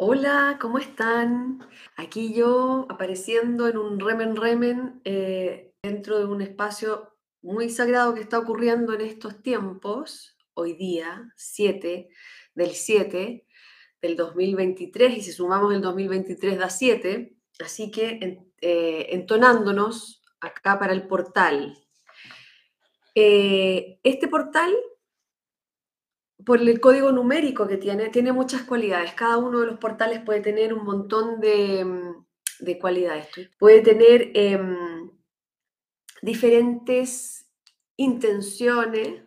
Hola, ¿cómo están? Aquí yo apareciendo en un remen remen eh, dentro de un espacio muy sagrado que está ocurriendo en estos tiempos, hoy día, 7 del 7 del 2023, y si sumamos el 2023 da 7, así que eh, entonándonos acá para el portal. Eh, este portal por el código numérico que tiene, tiene muchas cualidades. Cada uno de los portales puede tener un montón de, mm, de cualidades. Puede tener em, diferentes intenciones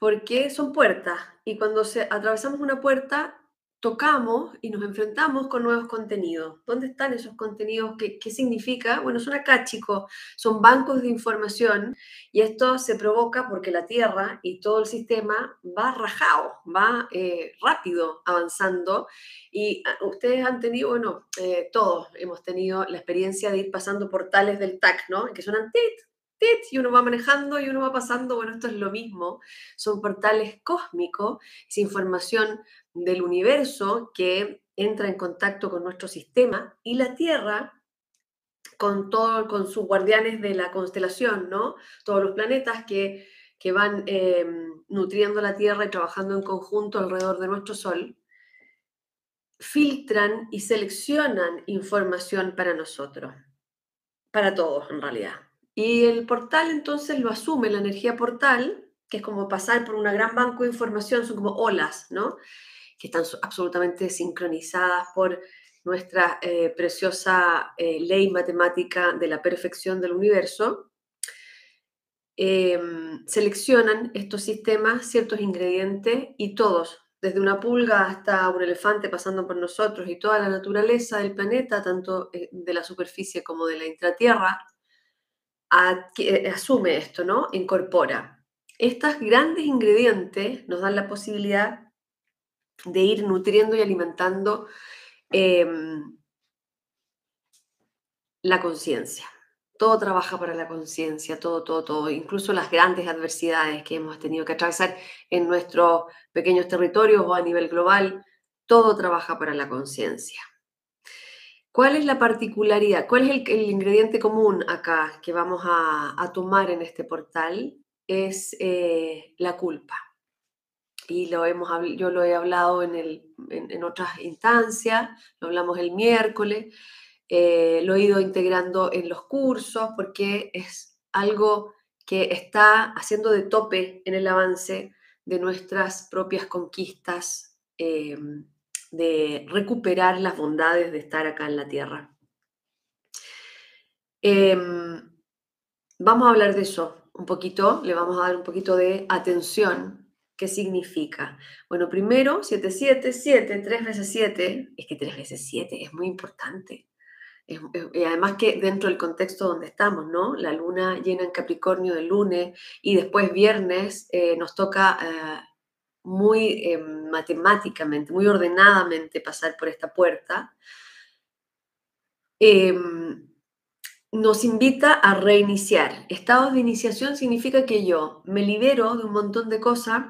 porque son puertas y cuando se, atravesamos una puerta tocamos y nos enfrentamos con nuevos contenidos. ¿Dónde están esos contenidos? ¿Qué, qué significa? Bueno, son acá, chicos, son bancos de información y esto se provoca porque la Tierra y todo el sistema va rajado, va eh, rápido avanzando y ah, ustedes han tenido, bueno, eh, todos hemos tenido la experiencia de ir pasando portales del TAC, ¿no? Que suenan tit, tit, y uno va manejando y uno va pasando, bueno, esto es lo mismo, son portales cósmicos, es información del universo que entra en contacto con nuestro sistema y la Tierra con todo, con sus guardianes de la constelación, ¿no? Todos los planetas que, que van eh, nutriendo la Tierra y trabajando en conjunto alrededor de nuestro Sol, filtran y seleccionan información para nosotros, para todos en realidad. Y el portal entonces lo asume, la energía portal, que es como pasar por un gran banco de información, son como olas, ¿no? Están absolutamente sincronizadas por nuestra eh, preciosa eh, ley matemática de la perfección del universo, eh, seleccionan estos sistemas ciertos ingredientes y todos, desde una pulga hasta un elefante pasando por nosotros y toda la naturaleza del planeta, tanto eh, de la superficie como de la intratierra, asume esto, ¿no? Incorpora. Estos grandes ingredientes nos dan la posibilidad de ir nutriendo y alimentando em, la conciencia. Todo trabaja para la conciencia, todo, todo, todo, incluso las grandes adversidades que hemos tenido que atravesar en nuestros pequeños territorios o a nivel global, todo trabaja para la conciencia. ¿Cuál es la particularidad? ¿Cuál es el, ingrediente común acá que vamos a, a tomar en este portal? Es eh, la culpa. Y lo hemos, yo lo he hablado en, en otras instancias, lo hablamos el miércoles, eh, lo he ido integrando en los cursos porque es algo que está haciendo de tope en el avance de nuestras propias conquistas, eh, de recuperar las bondades de estar acá en la Tierra. Eh, vamos a hablar de eso un poquito, le vamos a dar un poquito de atención. ¿Qué significa? Bueno, primero, 7, 7, 7, 3 veces 7, es que 3 veces 7 es muy importante. Y además que dentro del contexto donde estamos, ¿no? La luna llena en Capricornio el lunes y después viernes eh, nos toca eh, muy eh, matemáticamente, muy ordenadamente pasar por esta puerta. Em, nos invita a reiniciar. Estados de iniciación significa que yo me libero de un montón de cosas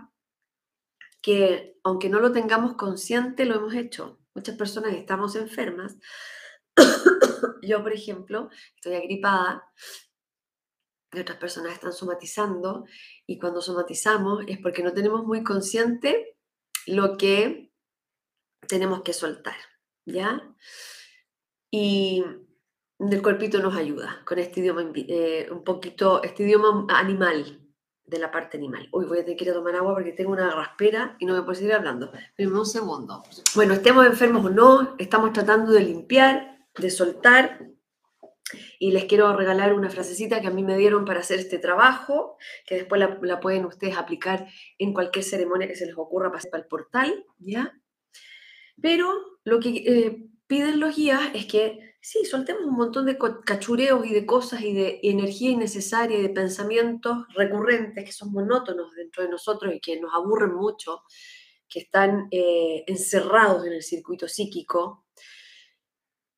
que, aunque no lo tengamos consciente, lo hemos hecho. Muchas personas estamos enfermas yo, por ejemplo, estoy agripada y otras personas están somatizando y cuando somatizamos es porque no tenemos muy consciente lo que tenemos que soltar, ¿ya? Y el cuerpito nos ayuda con este idioma, eh, un poquito, este idioma animal, de la parte animal. Uy, voy a tener que ir a tomar agua porque tengo una raspera y no me puedo seguir hablando. Primero un segundo. Bueno, estemos enfermos o no, estamos tratando de limpiar, de soltar. Y les quiero regalar una frasecita que a mí me dieron para hacer este trabajo, que después la, pueden ustedes aplicar en cualquier ceremonia que se les ocurra pasar para el portal, ¿ya? Pero lo que eh, piden los guías es que sí, soltemos un montón de cachureos y de cosas y de energía innecesaria y de pensamientos recurrentes que son monótonos dentro de nosotros y que nos aburren mucho, que están eh, encerrados en el circuito psíquico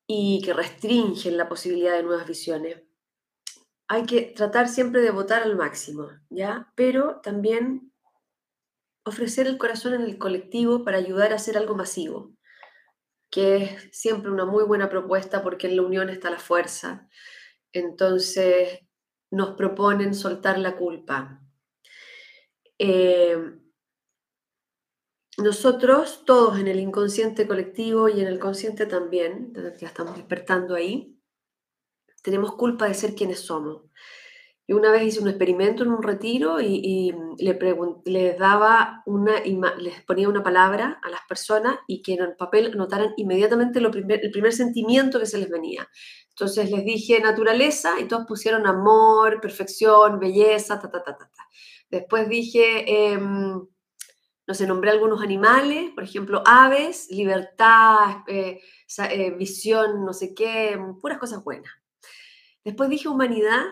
y que restringen la posibilidad de nuevas visiones. Hay que tratar siempre de votar al máximo, ¿ya? Pero también ofrecer el corazón en el colectivo para ayudar a hacer algo masivo, que es siempre una muy buena propuesta porque en la unión está la fuerza. Entonces nos proponen soltar la culpa. Eh, nosotros, todos en el inconsciente colectivo y en el consciente también, ya estamos despertando ahí, tenemos culpa de ser quienes somos. Y una vez hice un experimento en un retiro y, le les daba una, les ponía una palabra a las personas y que en el papel notaran inmediatamente lo primer, el primer sentimiento que se les venía. Entonces les dije naturaleza y todos pusieron amor, perfección, belleza, ta, ta, ta, ta. ta. Después dije, em, no sé, nombré algunos animales, por ejemplo, aves, libertad, eh, eh, visión, no sé qué, puras cosas buenas. Después dije humanidad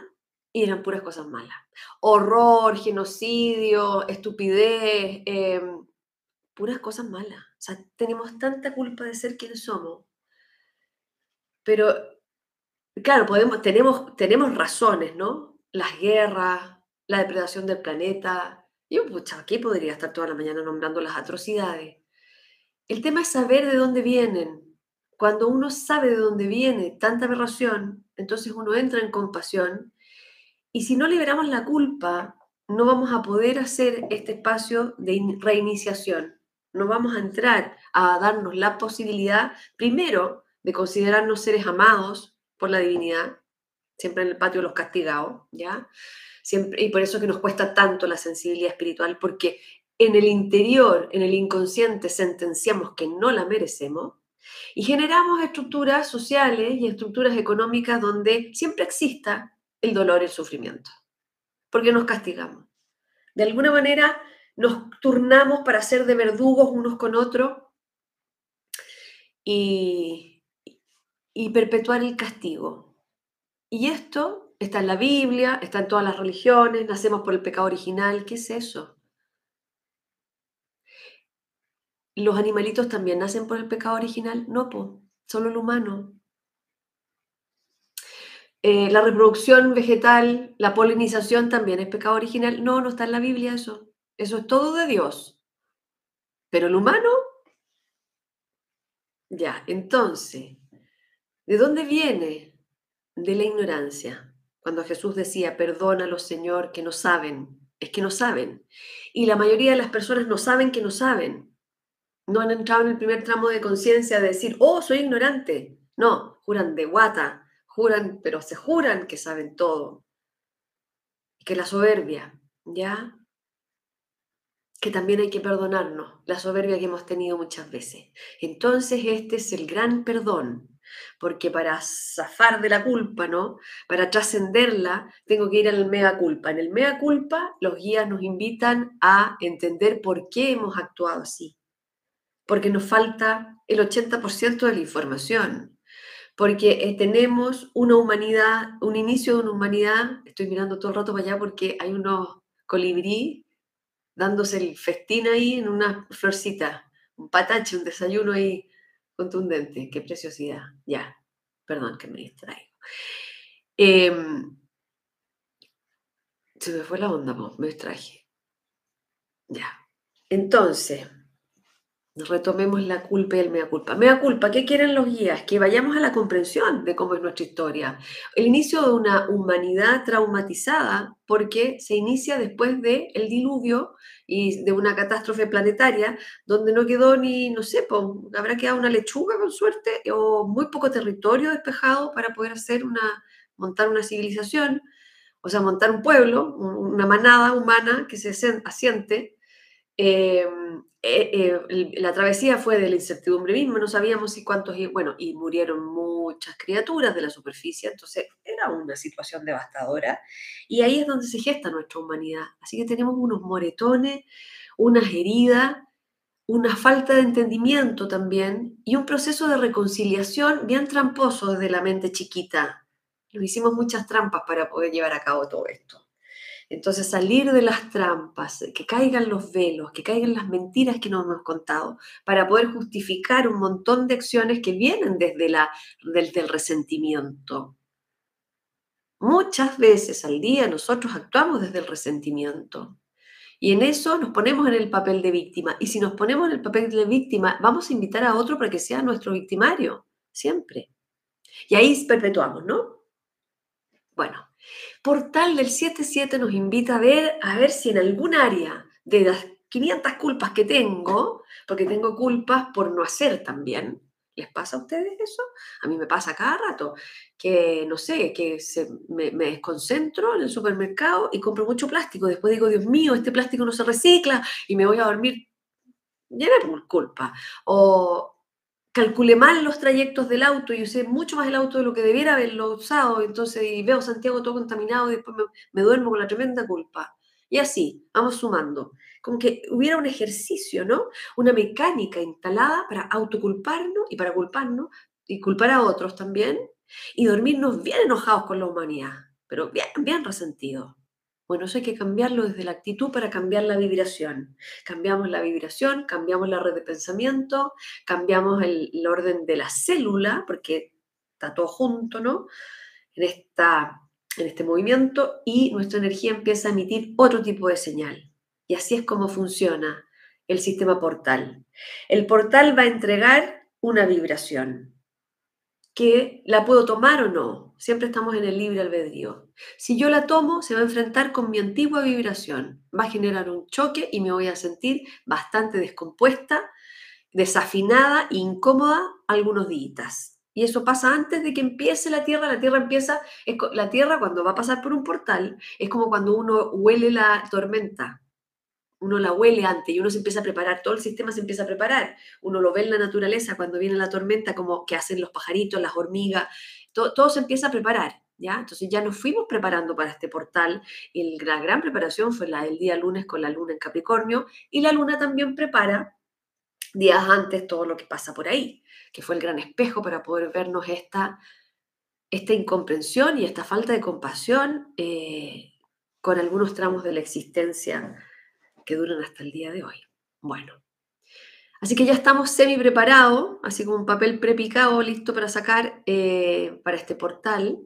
y eran puras cosas malas. Horror, genocidio, estupidez, em, puras cosas malas. O sea, tenemos tanta culpa de ser quienes somos. Pero, claro, podemos, tenemos, tenemos razones, ¿no? Las guerras, la depredación del planeta. Yo, pucha, aquí podría estar toda la mañana nombrando las atrocidades. El tema es saber de dónde vienen. Cuando uno sabe de dónde viene tanta aberración, entonces uno entra en compasión y si no liberamos la culpa, no vamos a poder hacer este espacio de reiniciación. No vamos a entrar a darnos la posibilidad, primero, de considerarnos seres amados por la divinidad, siempre en el patio de los castigados, ¿ya? Siempre, y por eso que nos cuesta tanto la sensibilidad espiritual, porque en el interior, en el inconsciente, sentenciamos que no la merecemos y generamos estructuras sociales y estructuras económicas donde siempre exista el dolor el sufrimiento, porque nos castigamos. De alguna manera nos turnamos para ser de verdugos unos con otros y, y perpetuar el castigo. Y esto está en la Biblia, está en todas las religiones, nacemos por el pecado original, ¿qué es eso? ¿Los animalitos también nacen por el pecado original? No, po, solo el humano. Eh, la reproducción vegetal, la polinización también es pecado original. No, no está en la Biblia eso. Eso es todo de Dios. Pero el humano, ya, entonces, ¿de dónde viene? De la ignorancia. Cuando Jesús decía, perdónalos, Señor, que no saben, es que no saben. Y la mayoría de las personas no saben que no saben. No han entrado en el primer tramo de conciencia de decir, oh, soy ignorante. No, juran de guata, juran, pero se juran que saben todo. Y que la soberbia, ¿ya? Que también hay que perdonarnos, la soberbia que hemos tenido muchas veces. Entonces este es el gran perdón, porque para zafar de la culpa, ¿no? Para trascenderla, tengo que ir al mega culpa. En el mega culpa, los guías nos invitan a entender por qué hemos actuado así. Porque nos falta el 80% de la información porque eh, tenemos una humanidad, un inicio de una humanidad, estoy mirando todo el rato para allá porque hay unos colibrí dándose el festín ahí en una florcita, un patache, un desayuno ahí contundente, qué preciosidad, ya, perdón que me distraigo. Em, se me fue la onda, me distraje. Ya. Entonces, Retomemos la culpa y el mea culpa. Mea culpa, ¿qué quieren los guías? Que vayamos a la comprensión de cómo es nuestra historia. El inicio de una humanidad traumatizada porque se inicia después del el diluvio y de una catástrofe planetaria donde no quedó ni, no sé, habrá quedado una lechuga con suerte o muy poco territorio despejado para poder hacer una, montar una civilización, o sea, montar un pueblo, una manada humana que se asiente. Eh, eh, eh, la travesía fue de la incertidumbre misma, no sabíamos si cuántos, bueno, y murieron muchas criaturas de la superficie, entonces era una situación devastadora. Y ahí es donde se gesta nuestra humanidad. Así que tenemos unos moretones, unas heridas, una falta de entendimiento también y un proceso de reconciliación bien tramposo desde la mente chiquita. Nos hicimos muchas trampas para poder llevar a cabo todo esto. Entonces salir de las trampas, que caigan los velos, que caigan las mentiras que nos hemos contado, para poder justificar un montón de acciones que vienen desde, la, el resentimiento. Muchas veces al día nosotros actuamos desde el resentimiento. Y en eso nos ponemos en el papel de víctima. Y si nos ponemos en el papel de víctima, vamos a invitar a otro para que sea nuestro victimario, siempre. Y ahí perpetuamos, ¿no? Bueno, Portal del 77 nos invita a ver, a ver si en algún área de las 500 culpas que tengo, porque tengo culpas por no hacer también, ¿Les pasa a ustedes eso? A mí me pasa cada rato que, no sé, que me, desconcentro en el supermercado y compro mucho plástico. Después digo, Dios mío, este plástico no se recicla y me voy a dormir llena por culpa. O calculé mal los trayectos del auto y usé mucho más el auto de lo que debiera haberlo usado. Entonces, y veo Santiago todo contaminado y después me, me duermo con la tremenda culpa. Y así, vamos sumando como que hubiera un ejercicio, ¿no? Una mecánica instalada para autoculparnos y para culparnos y culpar a otros también y dormirnos bien enojados con la humanidad, pero bien, bien resentidos. Bueno, eso hay que cambiarlo desde la actitud para cambiar la vibración. Cambiamos la vibración, cambiamos la red de pensamiento, cambiamos el, el orden de la célula, porque está todo junto, ¿no? En, esta, en este movimiento y nuestra energía empieza a emitir otro tipo de señal. Y así es como funciona el sistema portal. El portal va a entregar una vibración que la puedo tomar o no. Siempre estamos en el libre albedrío. Si yo la tomo, se va a enfrentar con mi antigua vibración. Va a generar un choque y me voy a sentir bastante descompuesta, desafinada, incómoda algunos días. Y eso pasa antes de que empiece la Tierra. La Tierra empieza, la Tierra cuando va a pasar por un portal, es como cuando uno huele la tormenta uno la huele antes y uno se empieza a preparar, todo el sistema se empieza a preparar. Uno lo ve en la naturaleza cuando viene la tormenta, como que hacen los pajaritos, las hormigas, todo, se empieza a preparar. ¿Ya? Entonces ya nos fuimos preparando para este portal y la gran preparación fue la del día lunes con la luna en Capricornio y la luna también prepara días antes todo lo que pasa por ahí, que fue el gran espejo para poder vernos esta, esta incomprensión y esta falta de compasión eh, con algunos tramos de la existencia que duran hasta el día de hoy. Bueno, así que ya estamos semi preparados, así como un papel prepicado listo para sacar eh, para este portal,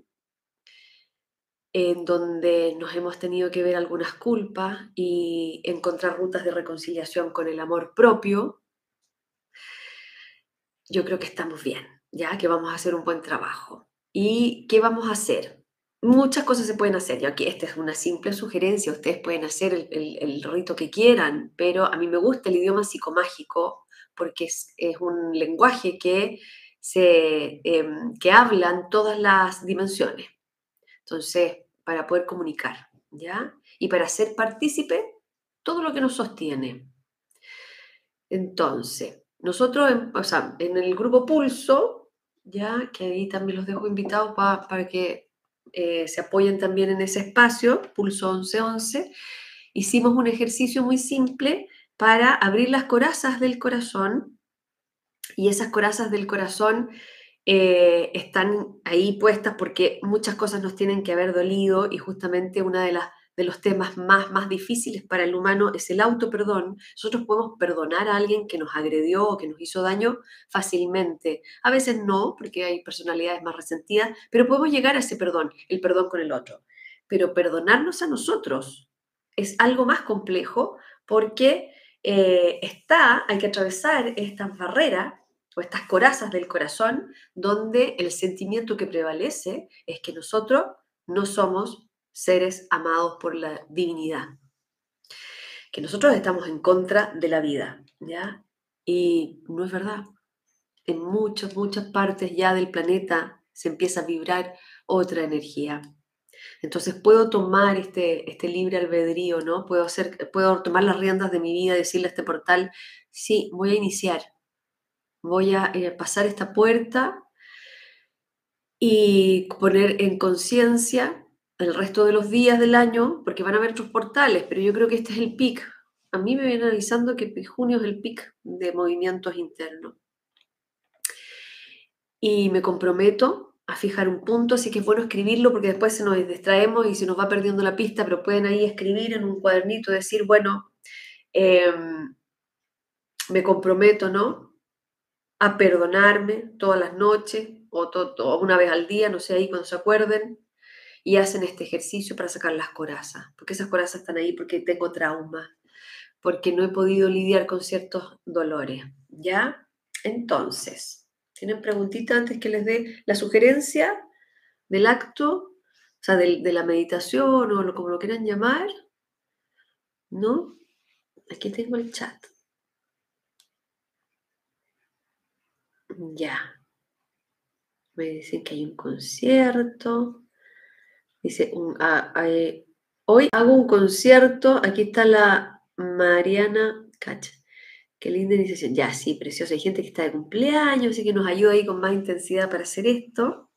en donde nos hemos tenido que ver algunas culpas y encontrar rutas de reconciliación con el amor propio. Yo creo que estamos bien, ya que vamos a hacer un buen trabajo. ¿Y qué vamos a hacer? Muchas cosas se pueden hacer. Yo aquí, esta es una simple sugerencia. Ustedes pueden hacer el, rito que quieran, pero a mí me gusta el idioma psicomágico porque es, un lenguaje que, se, em, que hablan todas las dimensiones. Entonces, para poder comunicar, ¿ya? Y para ser partícipe todo lo que nos sostiene. Entonces, nosotros, en, o sea, en el grupo Pulso, ya, que ahí también los dejo invitados para que eh, se apoyen también en ese espacio, Pulso 1111, hicimos un ejercicio muy simple para abrir las corazas del corazón y esas corazas del corazón eh, están ahí puestas porque muchas cosas nos tienen que haber dolido y justamente una de las de los temas más, más difíciles para el humano es el auto-perdón. Nosotros podemos perdonar a alguien que nos agredió o que nos hizo daño fácilmente. A veces no, porque hay personalidades más resentidas, pero podemos llegar a ese perdón, el perdón con el otro. Pero perdonarnos a nosotros es algo más complejo porque eh, está, hay que atravesar estas barreras estas corazas del corazón donde el sentimiento que prevalece es que nosotros no somos seres amados por la divinidad. Que nosotros estamos en contra de la vida, ¿ya? Y no es verdad. En muchas, muchas partes ya del planeta se empieza a vibrar otra energía. Entonces puedo tomar este, este libre albedrío, ¿no? Puedo, hacer, puedo tomar las riendas de mi vida, decirle a este portal, sí, voy a iniciar, voy a eh, pasar esta puerta y poner en conciencia el resto de los días del año, porque van a haber otros portales, pero yo creo que este es el pic. A mí me viene avisando que junio es el pic de movimientos internos. Y me comprometo a fijar un punto, así que es bueno escribirlo porque después se nos distraemos y se nos va perdiendo la pista, pero pueden ahí escribir en un cuadernito, decir, bueno, em, me comprometo, ¿no? A perdonarme todas las noches o, o una vez al día, no sé, ahí cuando se acuerden, y hacen este ejercicio para sacar las corazas, porque esas corazas están ahí porque tengo trauma, porque no he podido lidiar con ciertos dolores. ¿Ya? Entonces, ¿tienen preguntitas antes que les dé la sugerencia del acto? O sea, de, la meditación o lo, como lo quieran llamar. ¿No? Aquí tengo el chat. Ya. Me dicen que hay un concierto. Dice, ah, eh, hoy hago un concierto. Aquí está la Mariana Cacha. Qué linda iniciación. Ya, sí, preciosa. Hay gente que está de cumpleaños, así que nos ayuda ahí con más intensidad para hacer esto.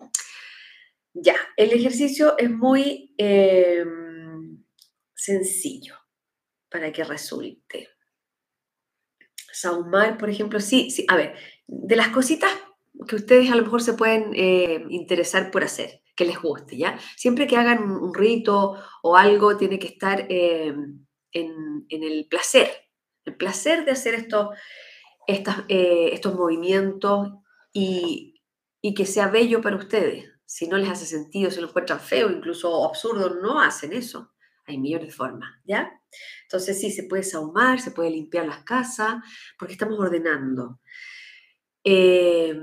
Ya, el ejercicio es muy em, sencillo para que resulte. Saumar, por ejemplo, sí, sí. A ver, de las cositas que ustedes a lo mejor se pueden eh, interesar por hacer, que les guste, ¿ya? Siempre que hagan un, rito o algo, tiene que estar em, en, el placer, el placer de hacer estos, eh, estos movimientos y, y que sea bello para ustedes. Si no les hace sentido, si lo encuentran feo, incluso absurdo, no hacen eso. Hay millones de formas, ¿ya? Entonces sí, se puede sahumar, se puede limpiar las casas, porque estamos ordenando. Eh,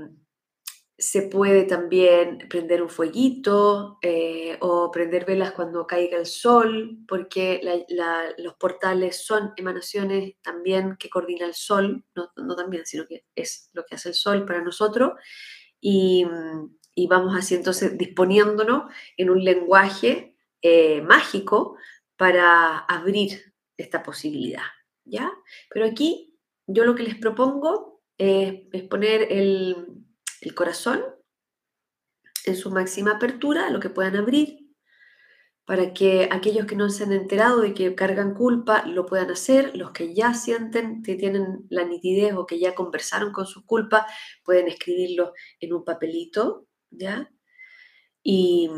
se puede también prender un fueguito eh, o prender velas cuando caiga el sol, porque los portales son emanaciones también que coordina el sol, no, también, sino que es lo que hace el sol para nosotros. Y, vamos así entonces disponiéndonos en un lenguaje eh, mágico para abrir esta posibilidad, ¿ya? Pero aquí yo lo que les propongo es poner el, el corazón en su máxima apertura, lo que puedan abrir, para que aquellos que no se han enterado de que cargan culpa lo puedan hacer, los que ya sienten que tienen la nitidez o que ya conversaron con su culpa, pueden escribirlo en un papelito, ¿ya? Y,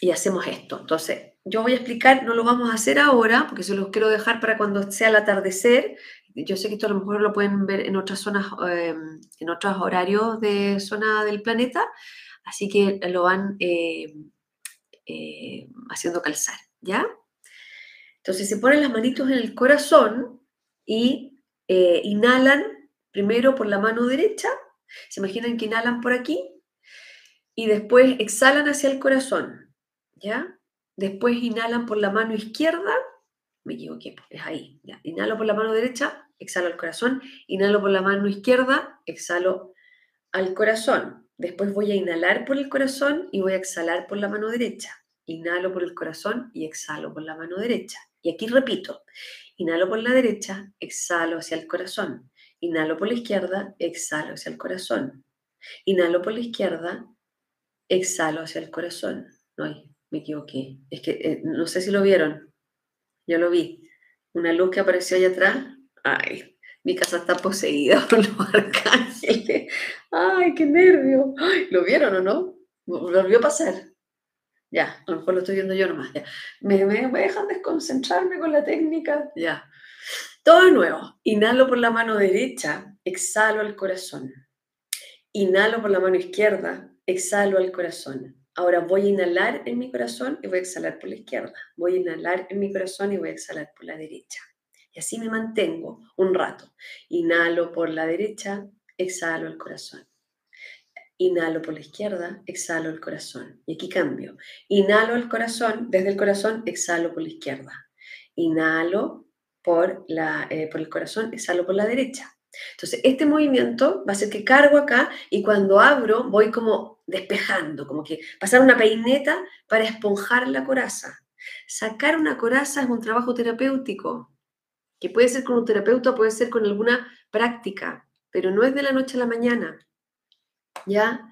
y hacemos esto. Entonces, yo voy a explicar, no lo vamos a hacer ahora, porque se los quiero dejar para cuando sea el atardecer, yo sé que esto a lo mejor lo pueden ver en otras zonas, em, en otros horarios de zona del planeta, así que lo van eh, eh, haciendo calzar, ¿ya? Entonces se ponen las manitos en el corazón y eh, inhalan primero por la mano derecha, se imaginan que inhalan por aquí y después exhalan hacia el corazón, ¿ya? Después inhalan por la mano izquierda, me equivoqué, es ahí. Inhalo por la mano derecha, exhalo al corazón, inhalo por la mano izquierda, exhalo al corazón. Después voy a inhalar por el corazón y voy a exhalar por la mano derecha. Inhalo por el corazón y exhalo por la mano derecha. Y aquí repito, inhalo por la derecha, exhalo hacia el corazón. Inhalo por la izquierda, exhalo hacia el corazón. Inhalo por la izquierda, exhalo hacia el corazón. No, me equivoqué. Es que eh, no sé si lo vieron. Yo lo vi. Una luz que apareció allá atrás ay, mi casa está poseída por los arcángeles. Ay, qué nervio. ¿Lo vieron o no? Volvió a pasar. Ya, a lo mejor lo estoy viendo yo nomás. Me, me, me dejan desconcentrarme con la técnica. Ya. Todo de nuevo. Inhalo por la mano derecha, exhalo al corazón. Inhalo por la mano izquierda, exhalo al corazón. Ahora voy a inhalar en mi corazón y voy a exhalar por la izquierda. Voy a inhalar en mi corazón y voy a exhalar por la derecha. Y así me mantengo un rato. Inhalo por la derecha, exhalo el corazón. Inhalo por la izquierda, exhalo el corazón. Y aquí cambio. Inhalo el corazón, desde el corazón, exhalo por la izquierda. Inhalo por, la, eh, por el corazón, exhalo por la derecha. Entonces, este movimiento va a ser que cargo acá y cuando abro voy como despejando, como que pasar una peineta para esponjar la coraza. Sacar una coraza es un trabajo terapéutico puede ser con un terapeuta, puede ser con alguna práctica, pero no es de la noche a la mañana. ¿Ya?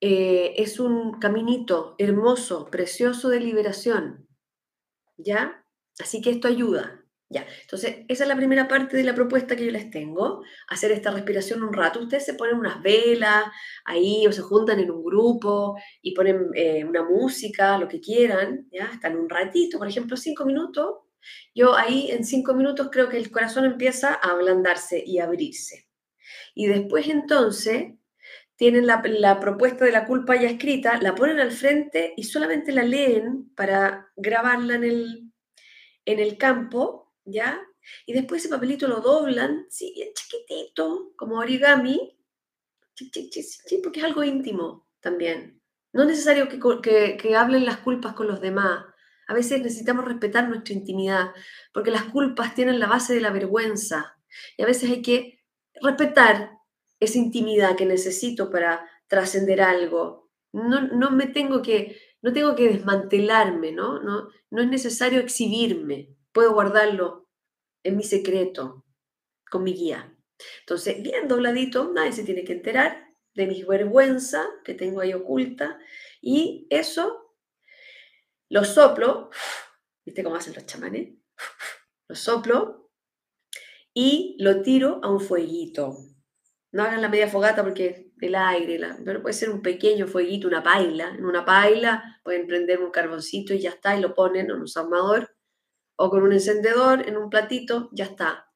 Eh, es un caminito hermoso, precioso de liberación. ¿Ya? Así que esto ayuda. Ya, entonces esa es la primera parte de la propuesta que yo les tengo, hacer esta respiración un rato. Ustedes se ponen unas velas ahí o se juntan en un grupo y ponen eh, una música, lo que quieran, ¿ya? Están un ratito, por ejemplo, cinco minutos, yo ahí en cinco minutos creo que el corazón empieza a ablandarse y a abrirse. Y después entonces tienen la, propuesta de la culpa ya escrita, la ponen al frente y solamente la leen para grabarla en el, en el campo, ¿ya? Y después ese papelito lo doblan, sí, bien chiquitito, como origami, porque es algo íntimo también. No es necesario que, que, hablen las culpas con los demás. A veces necesitamos respetar nuestra intimidad, porque las culpas tienen la base de la vergüenza. Y a veces hay que respetar esa intimidad que necesito para trascender algo. No, no me tengo que, no tengo que desmantelarme, ¿no? ¿no? No es necesario exhibirme. Puedo guardarlo en mi secreto, con mi guía. Entonces, bien dobladito, nadie se tiene que enterar de mi vergüenza que tengo ahí oculta. Y eso lo soplo, ¿viste cómo hacen los chamanes? Lo soplo y lo tiro a un fueguito. No hagan la media fogata porque el aire, pero puede ser un pequeño fueguito, una paila. En una paila pueden prender un carboncito y ya está, y lo ponen en un ahumador o con un encendedor en un platito, ya está.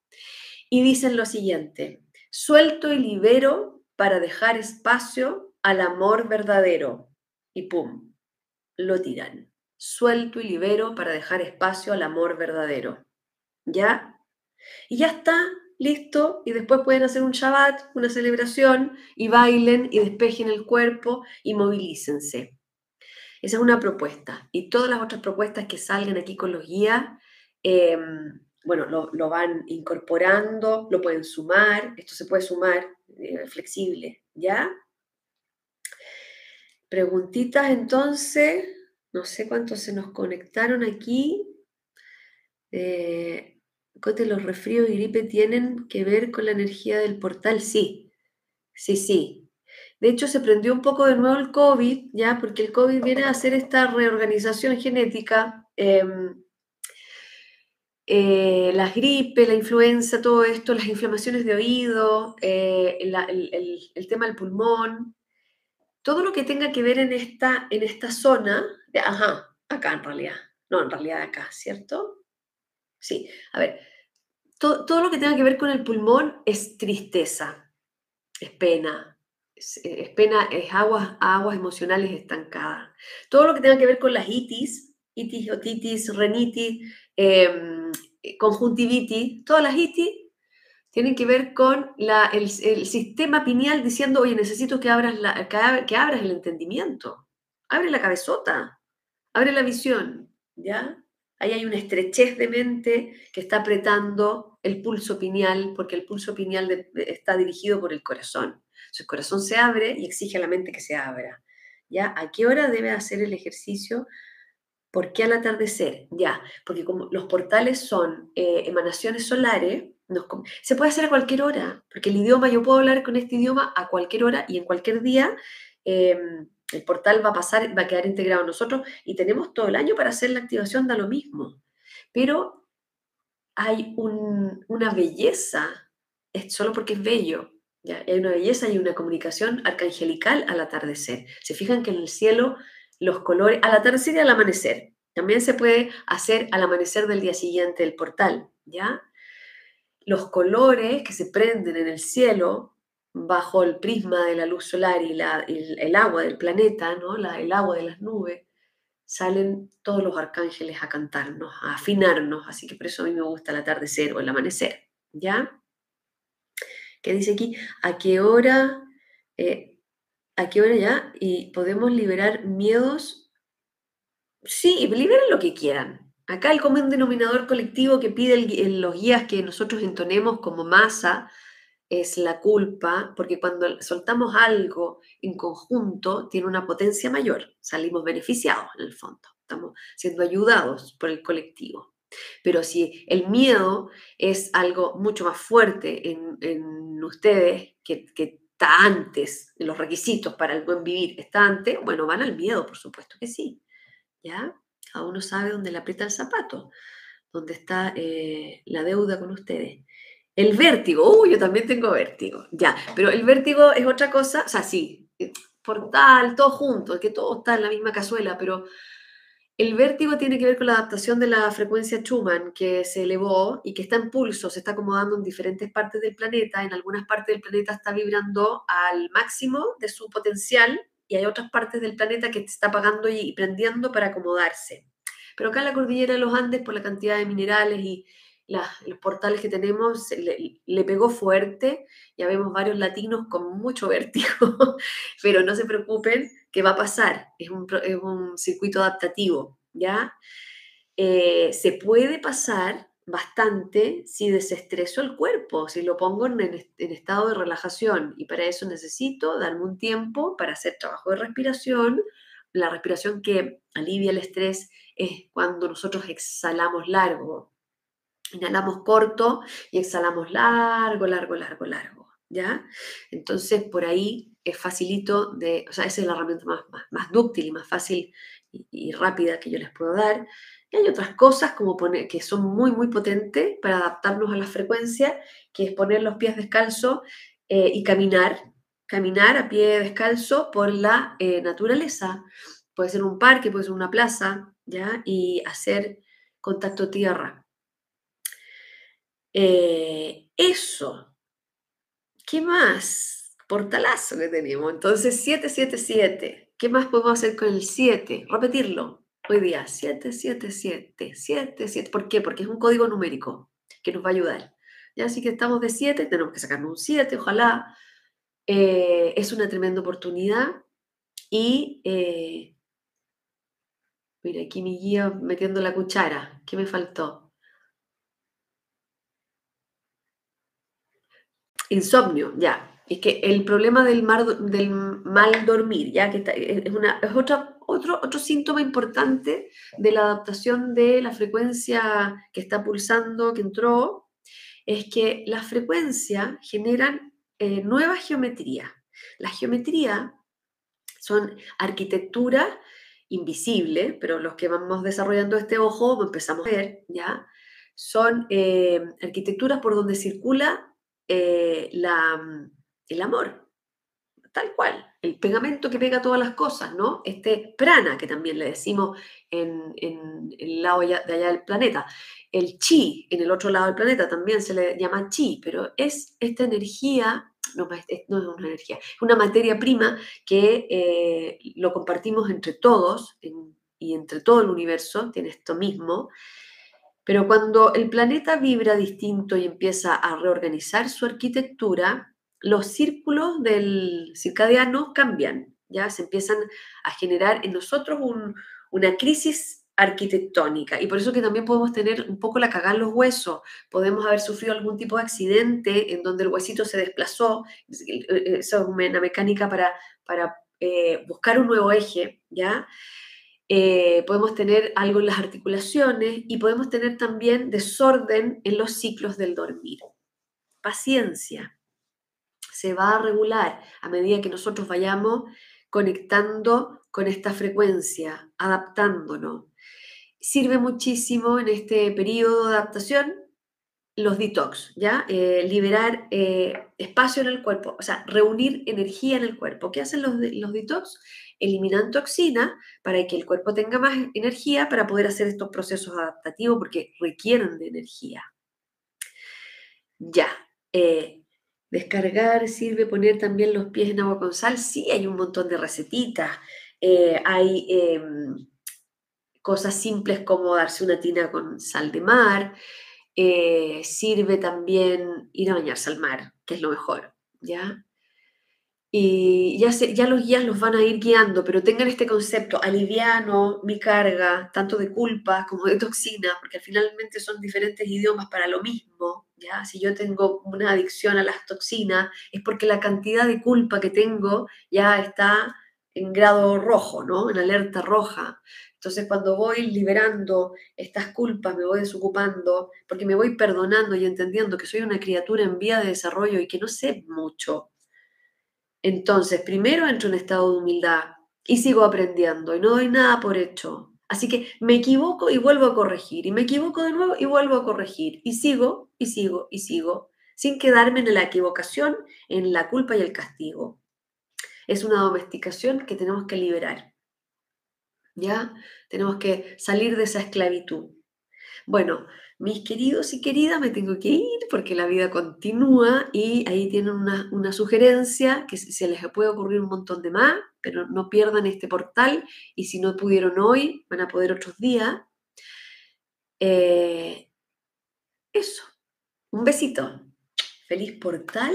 Y dicen lo siguiente, suelto y libero para dejar espacio al amor verdadero. Y pum, lo tiran. Suelto y libero para dejar espacio al amor verdadero. ¿Ya? Y ya está, listo, y después pueden hacer un Shabbat, una celebración, y bailen y despejen el cuerpo y movilícense. Esa es una propuesta. Y todas las otras propuestas que salgan aquí con los guías, em, bueno, lo, van incorporando, lo pueden sumar, esto se puede sumar eh, flexible, ¿ya? Preguntitas entonces, no sé cuántos se nos conectaron aquí. Eh, Cote, los resfríos y gripe tienen que ver con la energía del portal, sí, sí, sí. De hecho, se prendió un poco de nuevo el COVID, ya, porque el COVID viene a hacer esta reorganización genética. Em, eh, las gripes, la influenza, todo esto, las inflamaciones de oído, eh, el, tema del pulmón, todo lo que tenga que ver en esta, en esta zona, de, ajá, acá en realidad, no, en realidad acá, ¿cierto? Sí, a ver, todo, lo que tenga que ver con el pulmón es tristeza, es pena, es, pena, es aguas, aguas emocionales estancadas. Todo lo que tenga que ver con las itis, itis, otitis, renitis, em, conjuntivitis, todas las itis tienen que ver con el, sistema pineal diciendo, oye, necesito que abras, que abras el entendimiento, abre la cabezota, abre la visión, ¿ya? Ahí hay una estrechez de mente que está apretando el pulso pineal, porque el pulso pineal está dirigido por el corazón. el corazón se abre y exige a la mente que se abra. ¿Ya? ¿A qué hora debe hacer el ejercicio? ¿Por qué al atardecer? Ya, porque como los portales son eh, emanaciones solares, se puede hacer a cualquier hora, porque el idioma, yo puedo hablar con este idioma a cualquier hora y en cualquier día. Em, el portal va a pasar, va a quedar integrado en nosotros y tenemos todo el año para hacer la activación, da lo mismo. Pero hay una belleza, es solo porque es bello, ¿ya? hay una belleza y una comunicación arcangelical al atardecer. Se fijan que en el cielo los colores, al atardecer y al amanecer, también se puede hacer al amanecer del día siguiente el portal, ¿ya? Los colores que se prenden en el cielo bajo el prisma de la luz solar y el, agua del planeta, ¿no? el agua de las nubes, salen todos los arcángeles a cantarnos, a afinarnos, así que por eso a mí me gusta el atardecer o el amanecer, ¿ya? ¿Qué dice aquí? ¿A qué hora? Eh, ¿A qué hora ya? Y podemos liberar miedos. Sí, liberen lo que quieran. Acá el común denominador colectivo que pide los guías que nosotros entonemos como masa, es la culpa, porque cuando soltamos algo en conjunto tiene una potencia mayor, salimos beneficiados en el fondo, estamos siendo ayudados por el colectivo. Pero si el miedo es algo mucho más fuerte en, ustedes que, que está antes, los requisitos para el buen vivir está antes, bueno, van al miedo, por supuesto que sí. ¿Ya? Cada uno sabe dónde le aprieta el zapato, dónde está eh, la deuda con ustedes. El vértigo, uy, yo también tengo vértigo, ya, pero el vértigo es otra cosa, o sea, sí, eh, portal, todo junto, que todo está en la misma cazuela, pero el vértigo tiene que ver con la adaptación de la frecuencia Schumann que se elevó y que está en pulso, se está acomodando en diferentes partes del planeta, en algunas partes del planeta está vibrando al máximo de su potencial y hay otras partes del planeta que está apagando y prendiendo para acomodarse. Pero acá en la cordillera de los Andes, por la cantidad de minerales y los portales que tenemos le, pegó fuerte, ya vemos varios latinos con mucho vértigo, pero no se preocupen que va a pasar, es un, es un circuito adaptativo, ¿ya? Eh, se puede pasar bastante si desestreso el cuerpo, si lo pongo en, estado de relajación y para eso necesito darme un tiempo para hacer trabajo de respiración. La respiración que alivia el estrés es cuando nosotros exhalamos largo, Inhalamos corto y exhalamos largo, largo, largo, largo. ¿Ya? Entonces, por ahí es facilito de, o sea, esa es la herramienta más, más, dúctil y más fácil y, rápida que yo les puedo dar. Y hay otras cosas como poner, que son muy, muy potentes para adaptarnos a la frecuencia, que es poner los pies descalzos eh, y caminar, caminar a pie descalzo por la eh, naturaleza. Puede ser un parque, puede ser una plaza, ¿ya? Y hacer contacto tierra. Eh, eso. ¿Qué más? Portalazo que tenemos. Entonces, 777. ¿Qué más podemos hacer con el 7? Repetirlo. Hoy día, 777, 77. ¿Por qué? Porque es un código numérico que nos va a ayudar. Ya así que estamos de 7, tenemos que sacarnos un 7, ojalá. Eh, es una tremenda oportunidad. Y eh, mira, aquí mi guía metiendo la cuchara. ¿Qué me faltó? Insomnio, ya. Es que el problema del, del mal dormir, ya que es, una, es otro, otro síntoma importante de la adaptación de la frecuencia que está pulsando, que entró, es que las frecuencias generan eh, nuevas geometrías. Las geometrías son arquitectura invisible, pero los que vamos desarrollando este ojo empezamos a ver, ¿ya? Son eh, arquitecturas por donde circula eh, la, el amor, tal cual, el pegamento que pega todas las cosas, ¿no? Este prana, que también le decimos en, el lado de allá del planeta. El chi, en el otro lado del planeta, también se le llama chi, pero es esta energía, no, es, una energía, es una materia prima que eh, lo compartimos entre todos y entre todo el universo, tiene esto mismo, pero cuando el planeta vibra distinto y empieza a reorganizar su arquitectura, los círculos del circadiano cambian, ya se empiezan a generar en nosotros una crisis arquitectónica y por eso que también podemos tener un poco la cagada en los huesos, podemos haber sufrido algún tipo de accidente en donde el huesito se desplazó, eso es una mecánica para, para eh, buscar un nuevo eje, ¿ya? Eh, podemos tener algo en las articulaciones y podemos tener también desorden en los ciclos del dormir. Paciencia. Se va a regular a medida que nosotros vayamos conectando con esta frecuencia, adaptándonos. Sirve muchísimo en este periodo de adaptación los detox, ¿ya? Eh, liberar eh, espacio en el cuerpo, o sea, reunir energía en el cuerpo. ¿Qué hacen los, los detox? eliminan toxina para que el cuerpo tenga más energía para poder hacer estos procesos adaptativos porque requieren de energía. Ya, eh, descargar sirve poner también los pies en agua con sal. Sí, hay un montón de recetitas. Eh, hay em, cosas simples como darse una tina con sal de mar. Eh, sirve también ir a bañarse al mar, que es lo mejor, ¿ya? Y ya, ya los guías los van a ir guiando, pero tengan este concepto, aliviano mi carga, tanto de culpa como de toxina, porque finalmente son diferentes idiomas para lo mismo, ¿ya? Si yo tengo una adicción a las toxinas, es porque la cantidad de culpa que tengo ya está en grado rojo, ¿no? En alerta roja. Entonces, cuando voy liberando estas culpas, me voy desocupando, porque me voy perdonando y entendiendo que soy una criatura en vía de desarrollo y que no sé mucho, entonces, primero entro en estado de humildad y sigo aprendiendo y no doy nada por hecho. Así que me equivoco y vuelvo a corregir y me equivoco de nuevo y vuelvo a corregir y sigo y sigo y sigo sin quedarme en la equivocación, en la culpa y el castigo. Es una domesticación que tenemos que liberar. ¿Ya? Tenemos que salir de esa esclavitud. Bueno, mis queridos y queridas, me tengo que ir porque la vida continúa y ahí tienen una, sugerencia que se les puede ocurrir un montón de más, pero no pierdan este portal y si no pudieron hoy, van a poder otros días. Eh, Eso. Un besito. Feliz portal.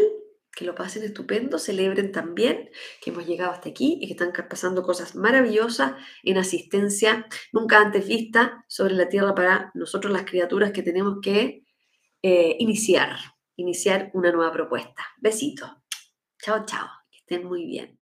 Que lo pasen estupendo, celebren también que hemos llegado hasta aquí y que están pasando cosas maravillosas en asistencia nunca antes vista sobre la tierra para nosotros las criaturas que tenemos que eh, iniciar, iniciar una nueva propuesta. Besito. Chao, chao. Que estén muy bien.